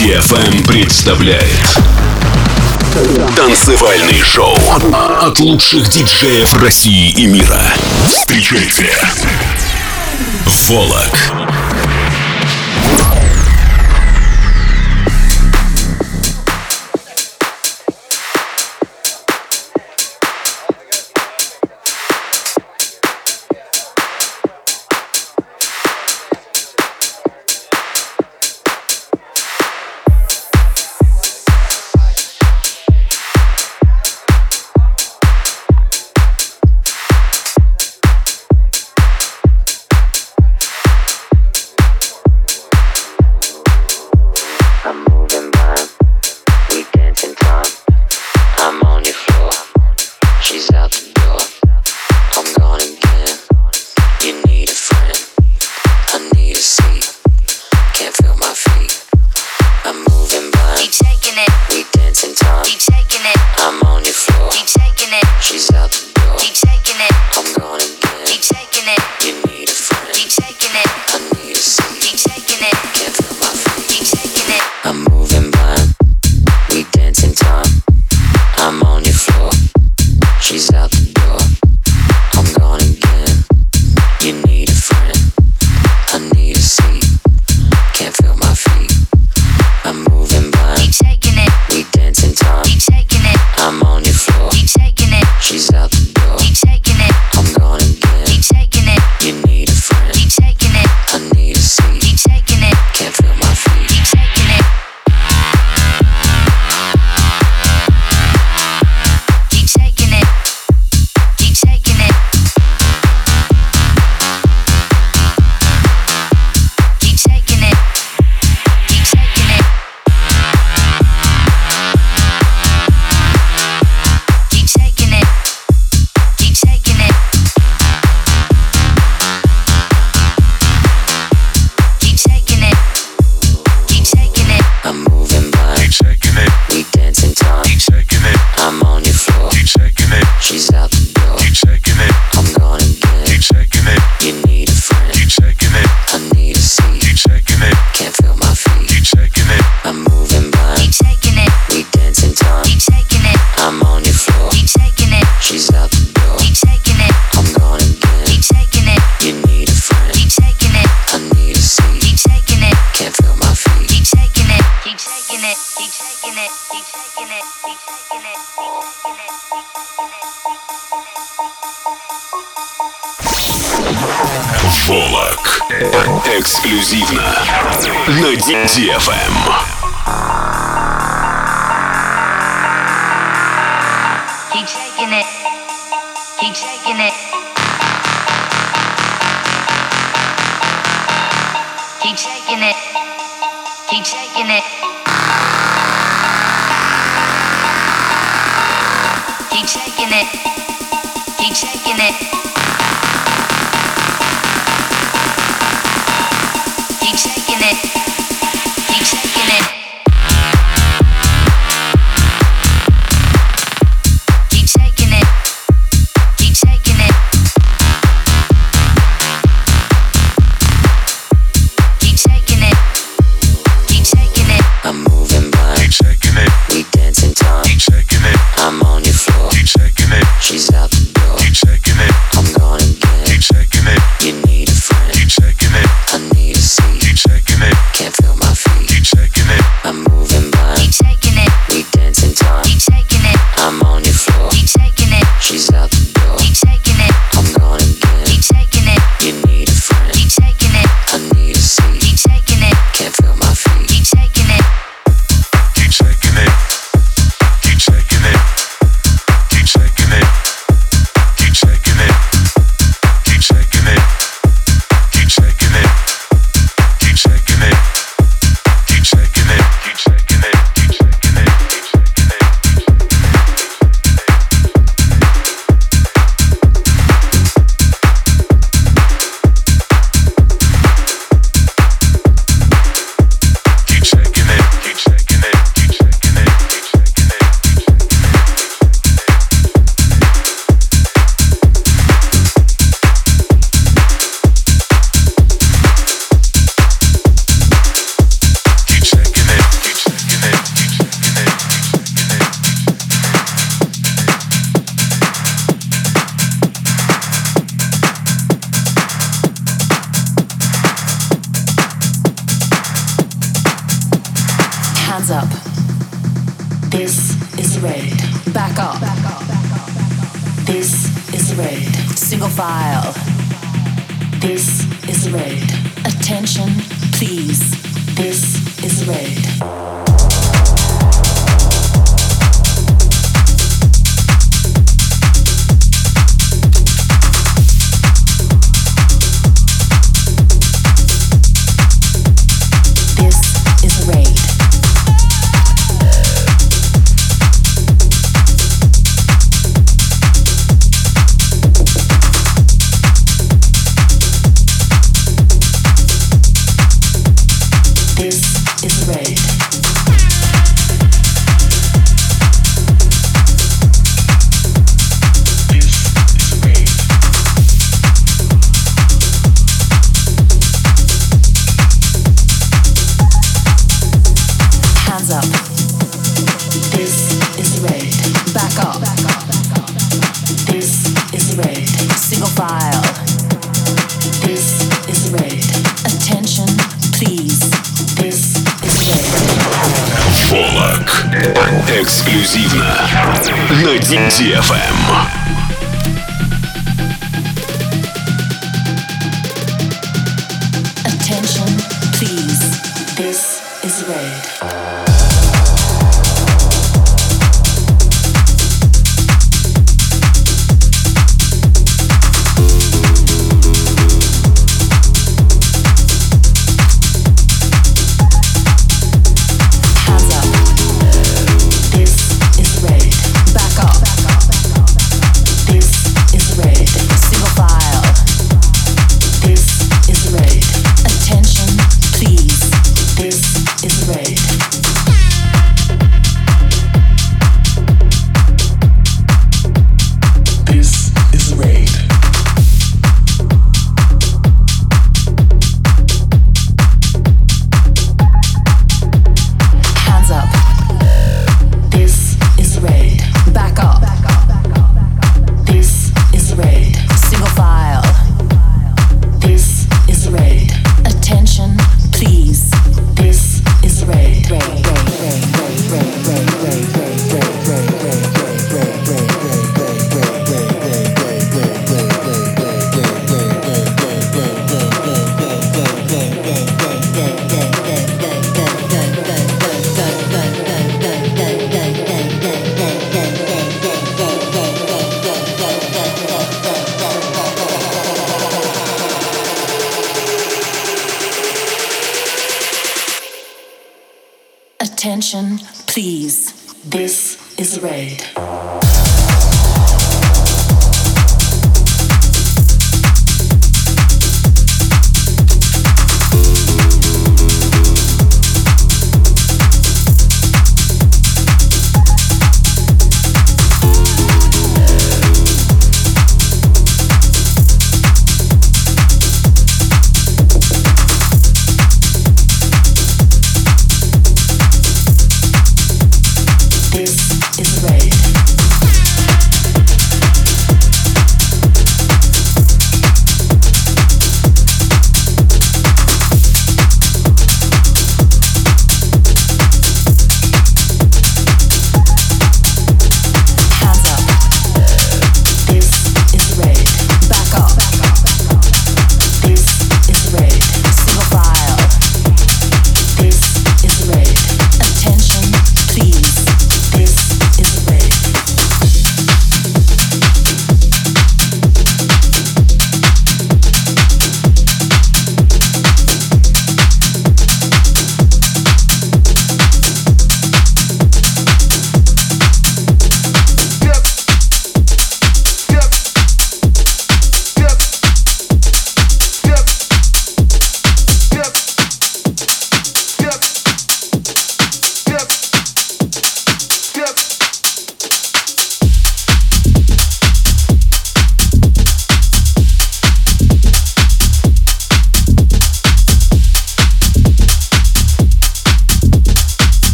DFM представляет Танцевальный шоу от лучших диджеев России и мира. Встречайте Волок.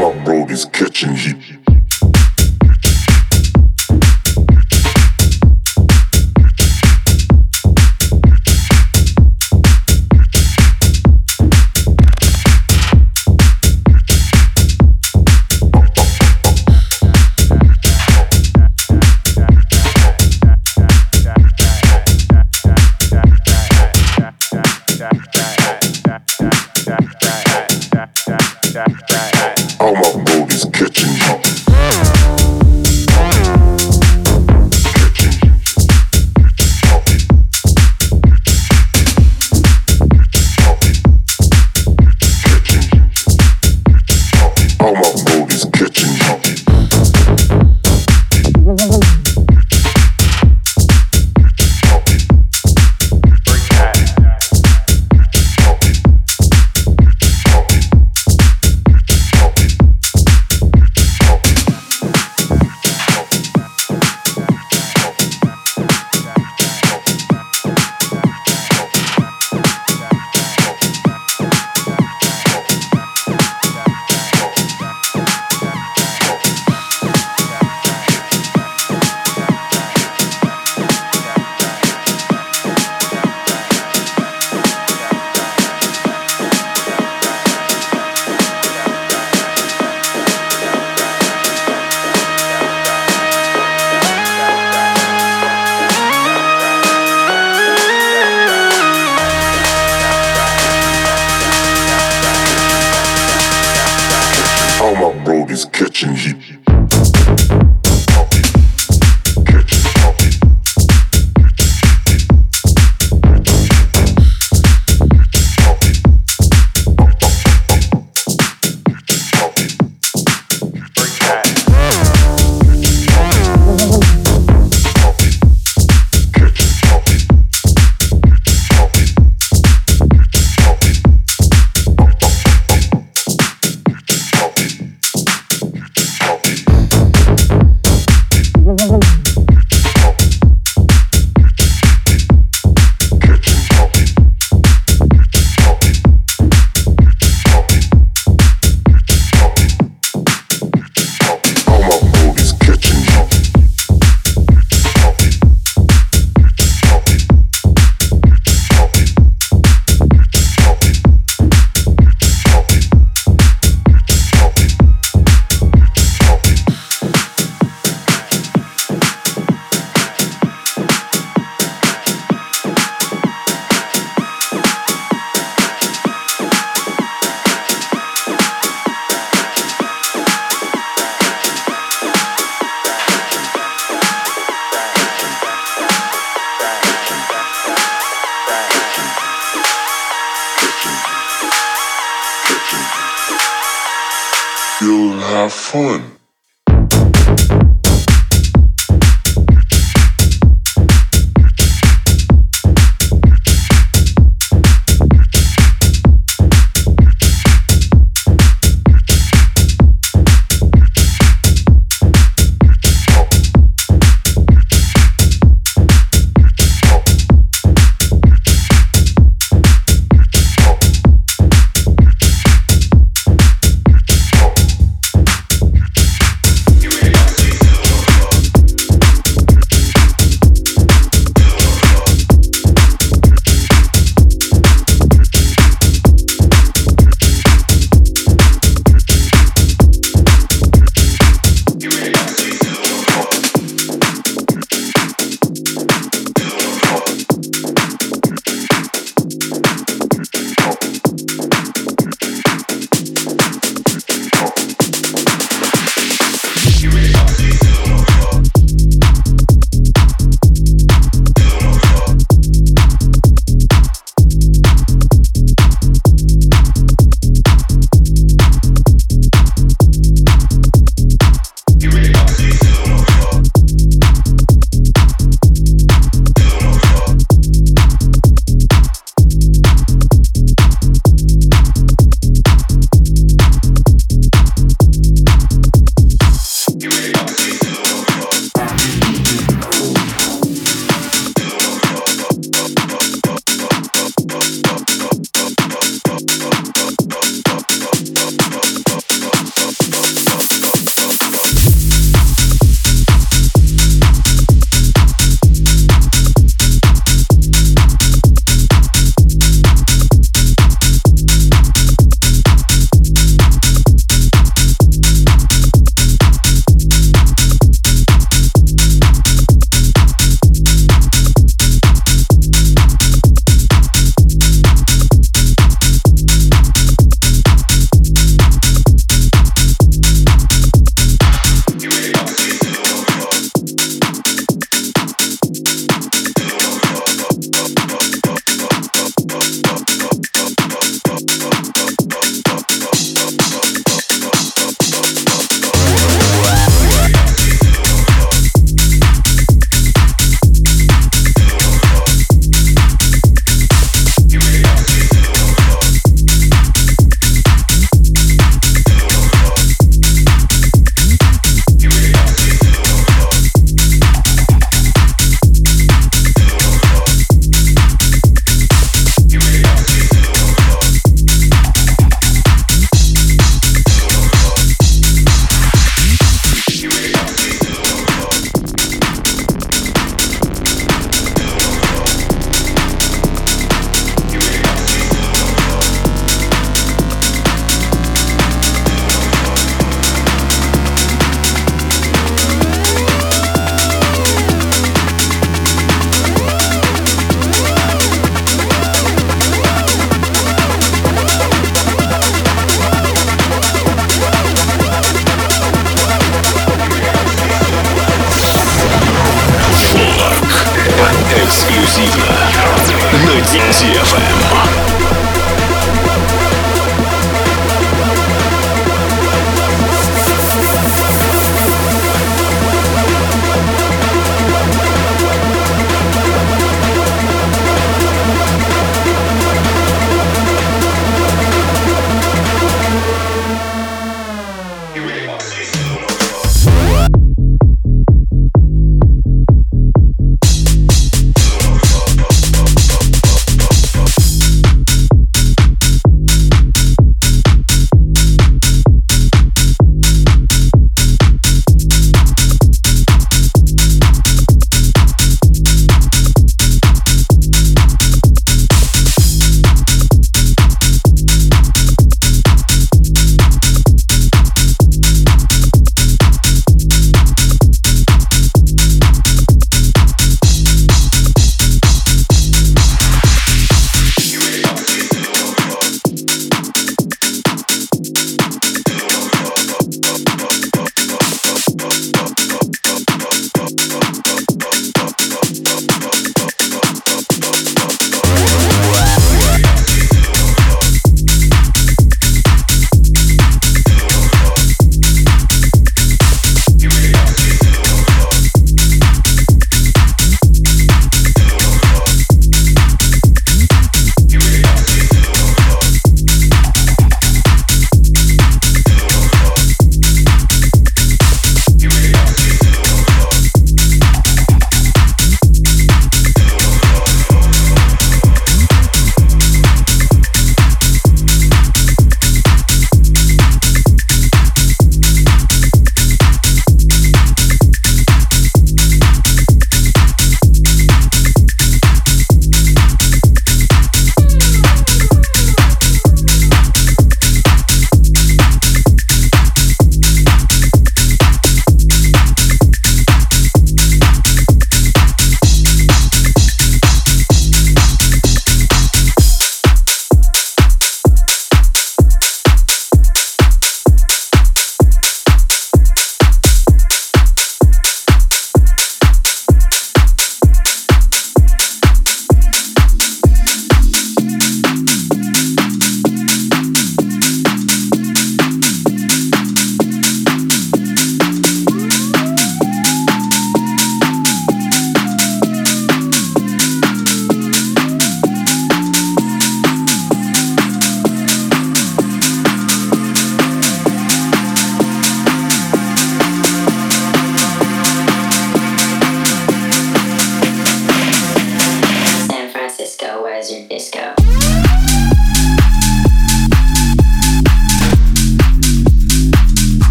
my road is catching heat.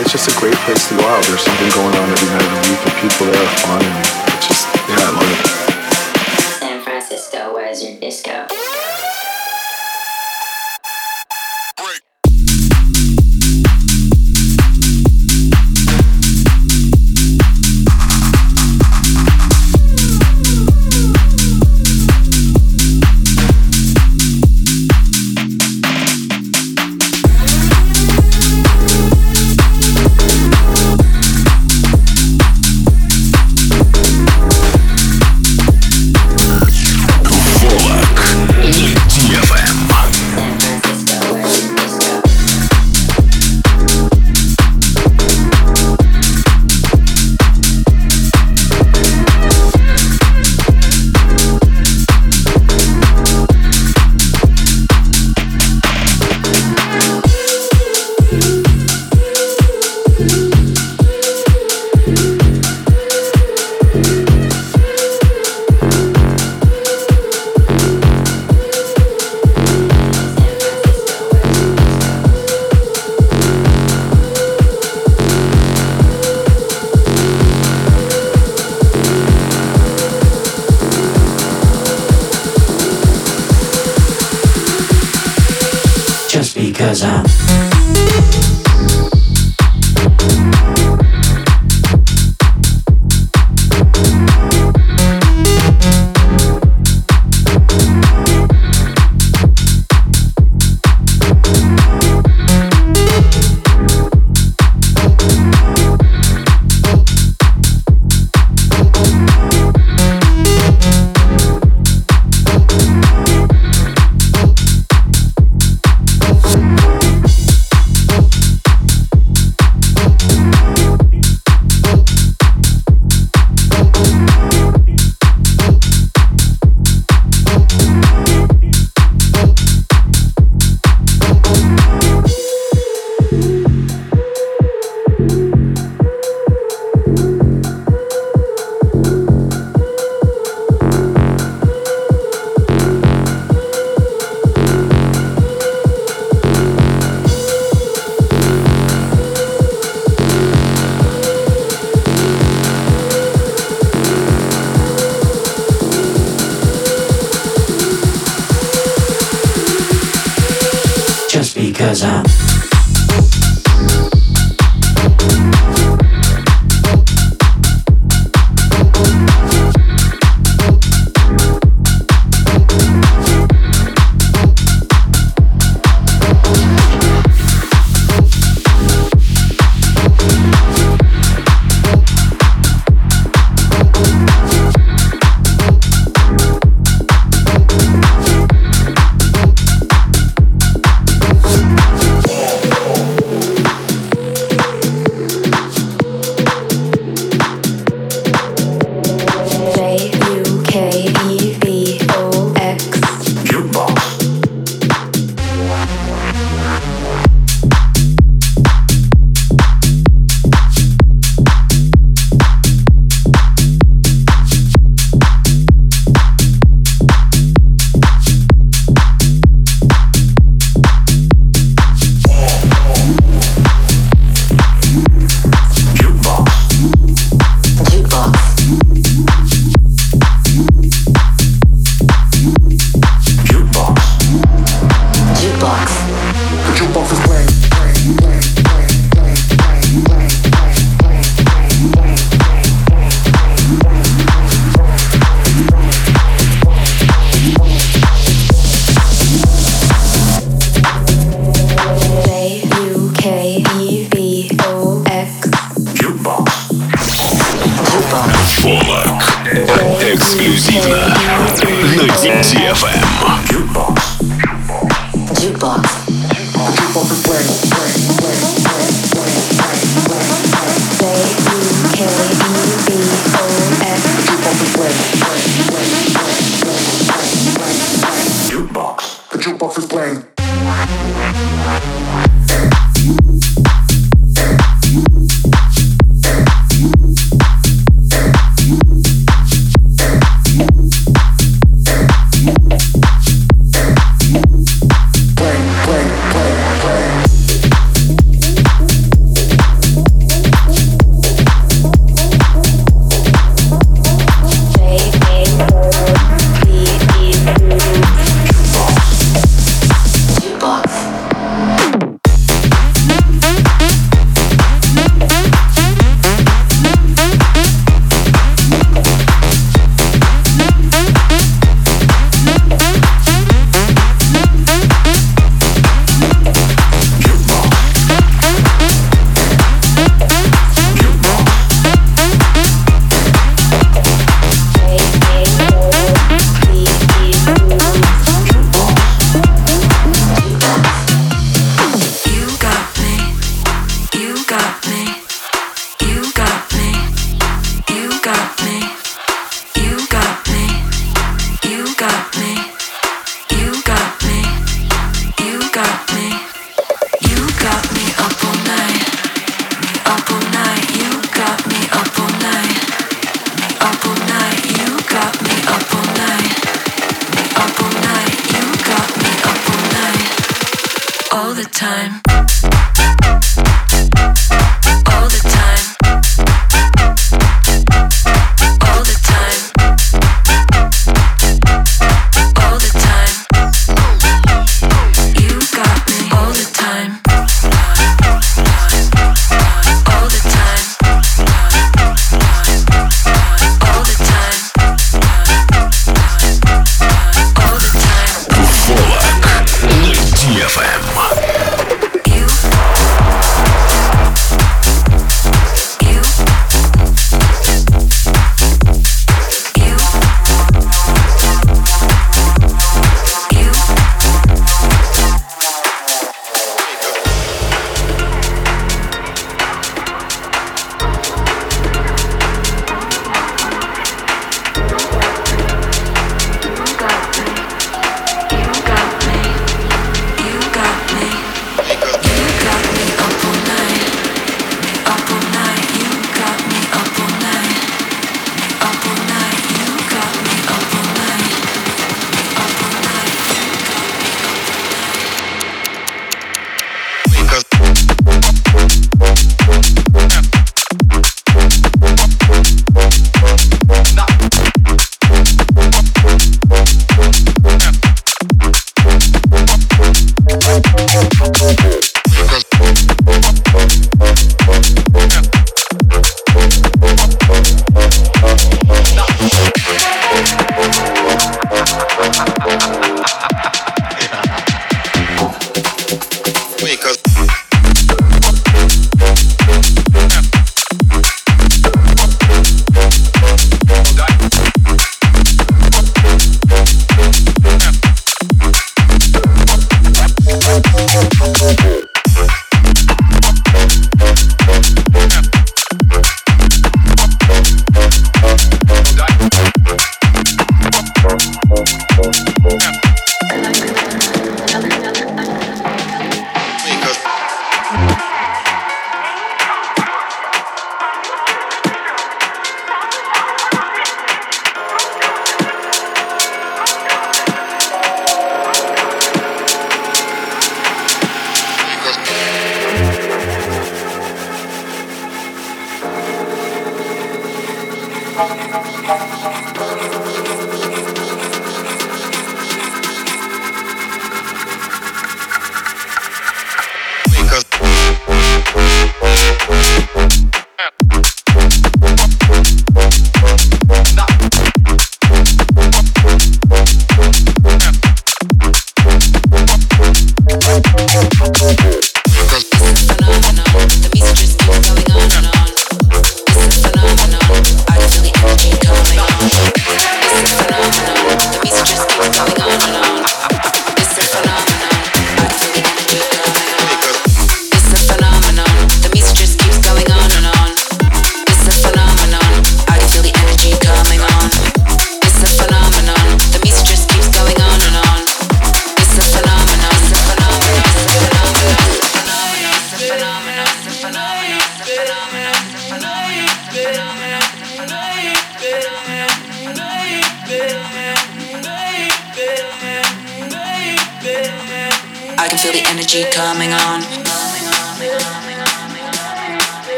it's just a great place to go out. There's something going on every night of the week, and people there are fun. And it's just, yeah, I love it. because I'm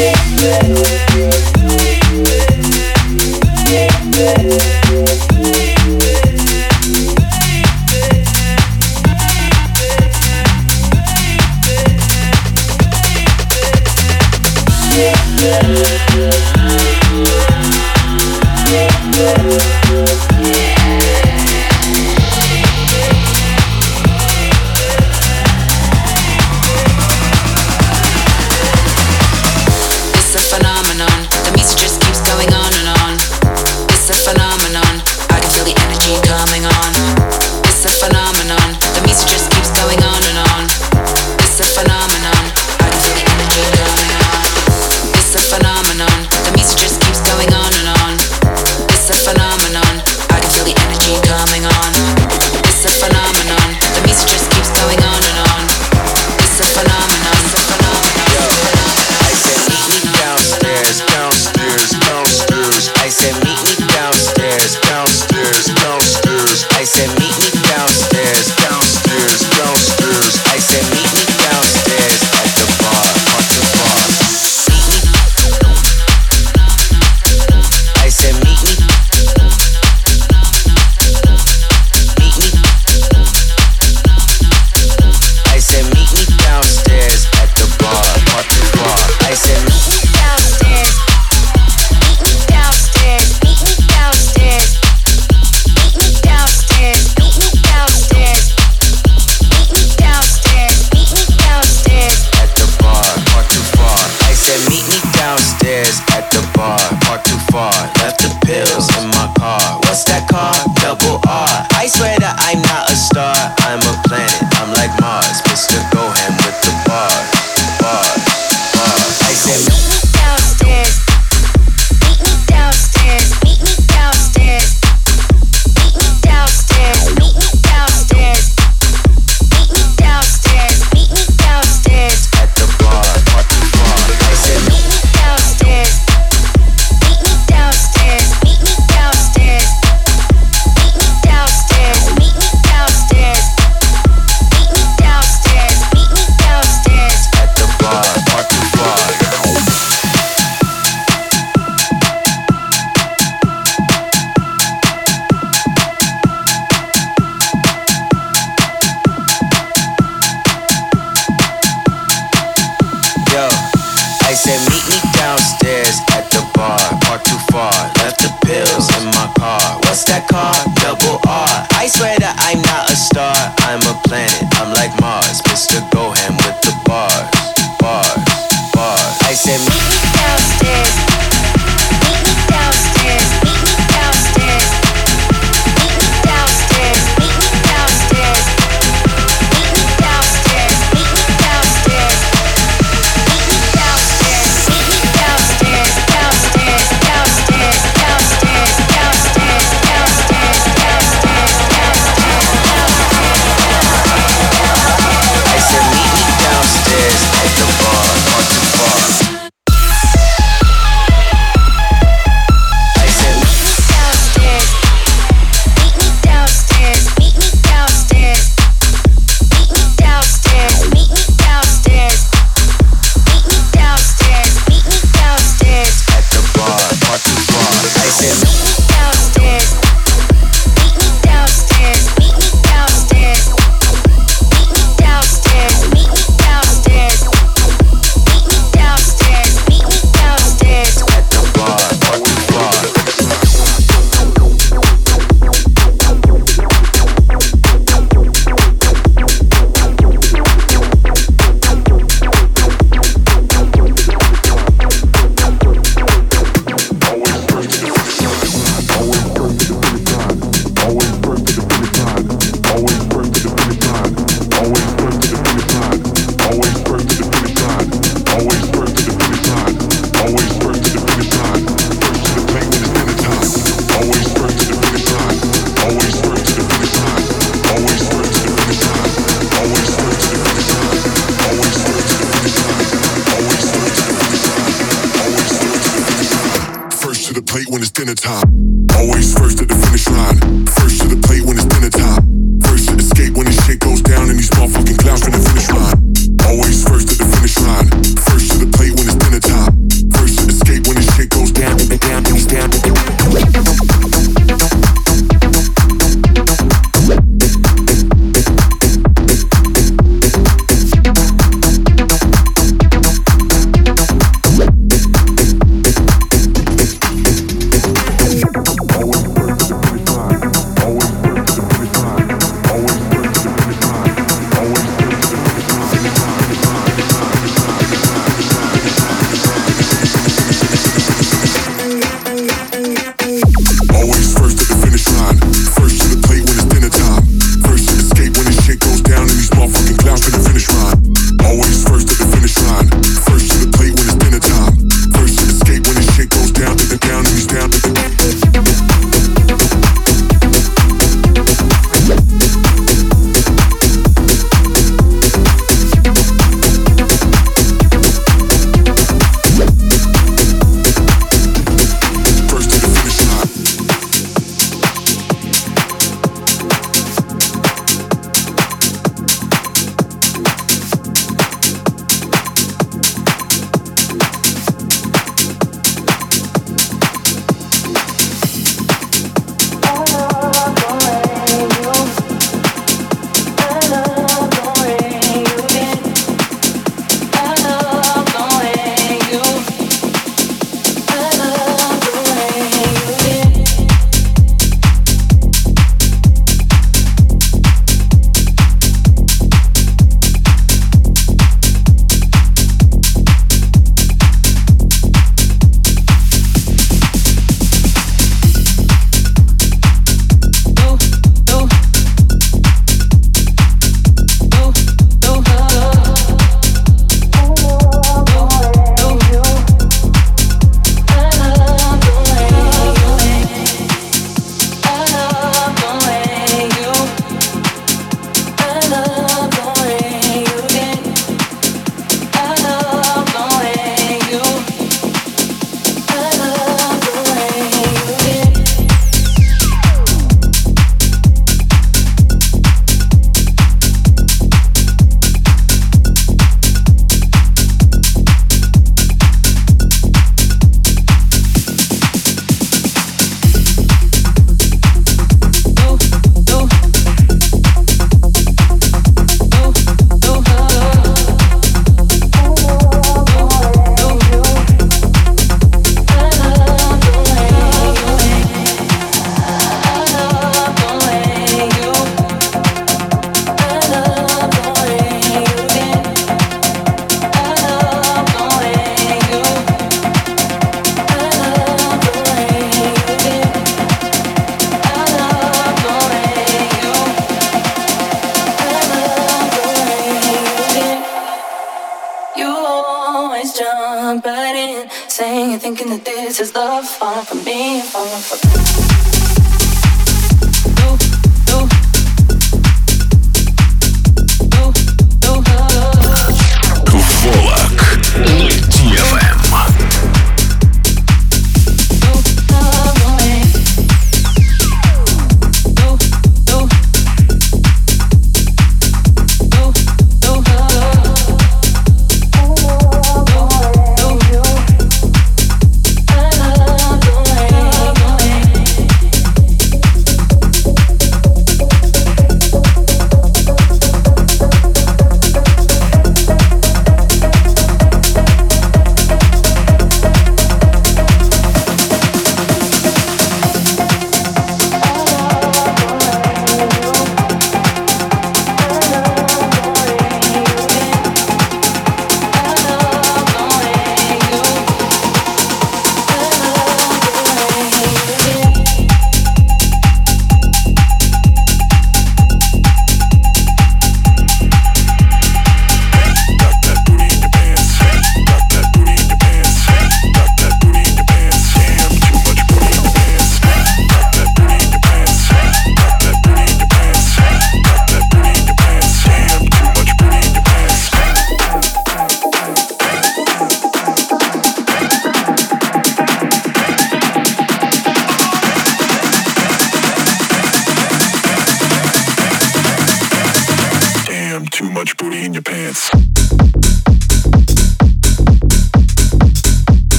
Yeah.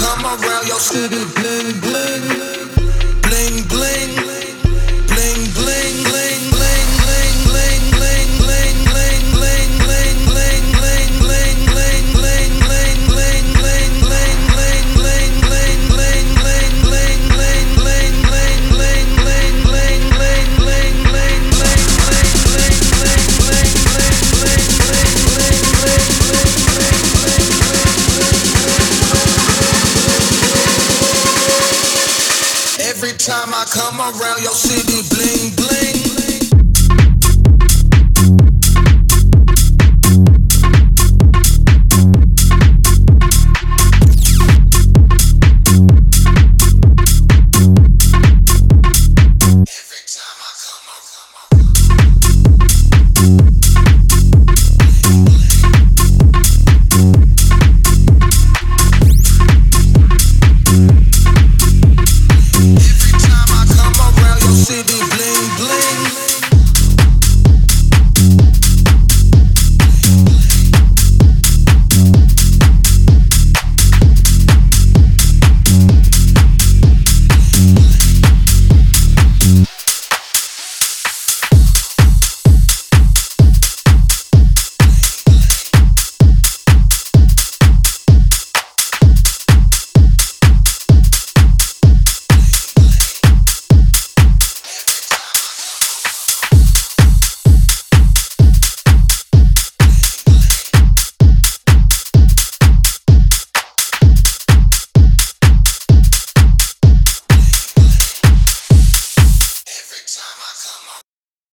City bling bling, bling bling, bling bling.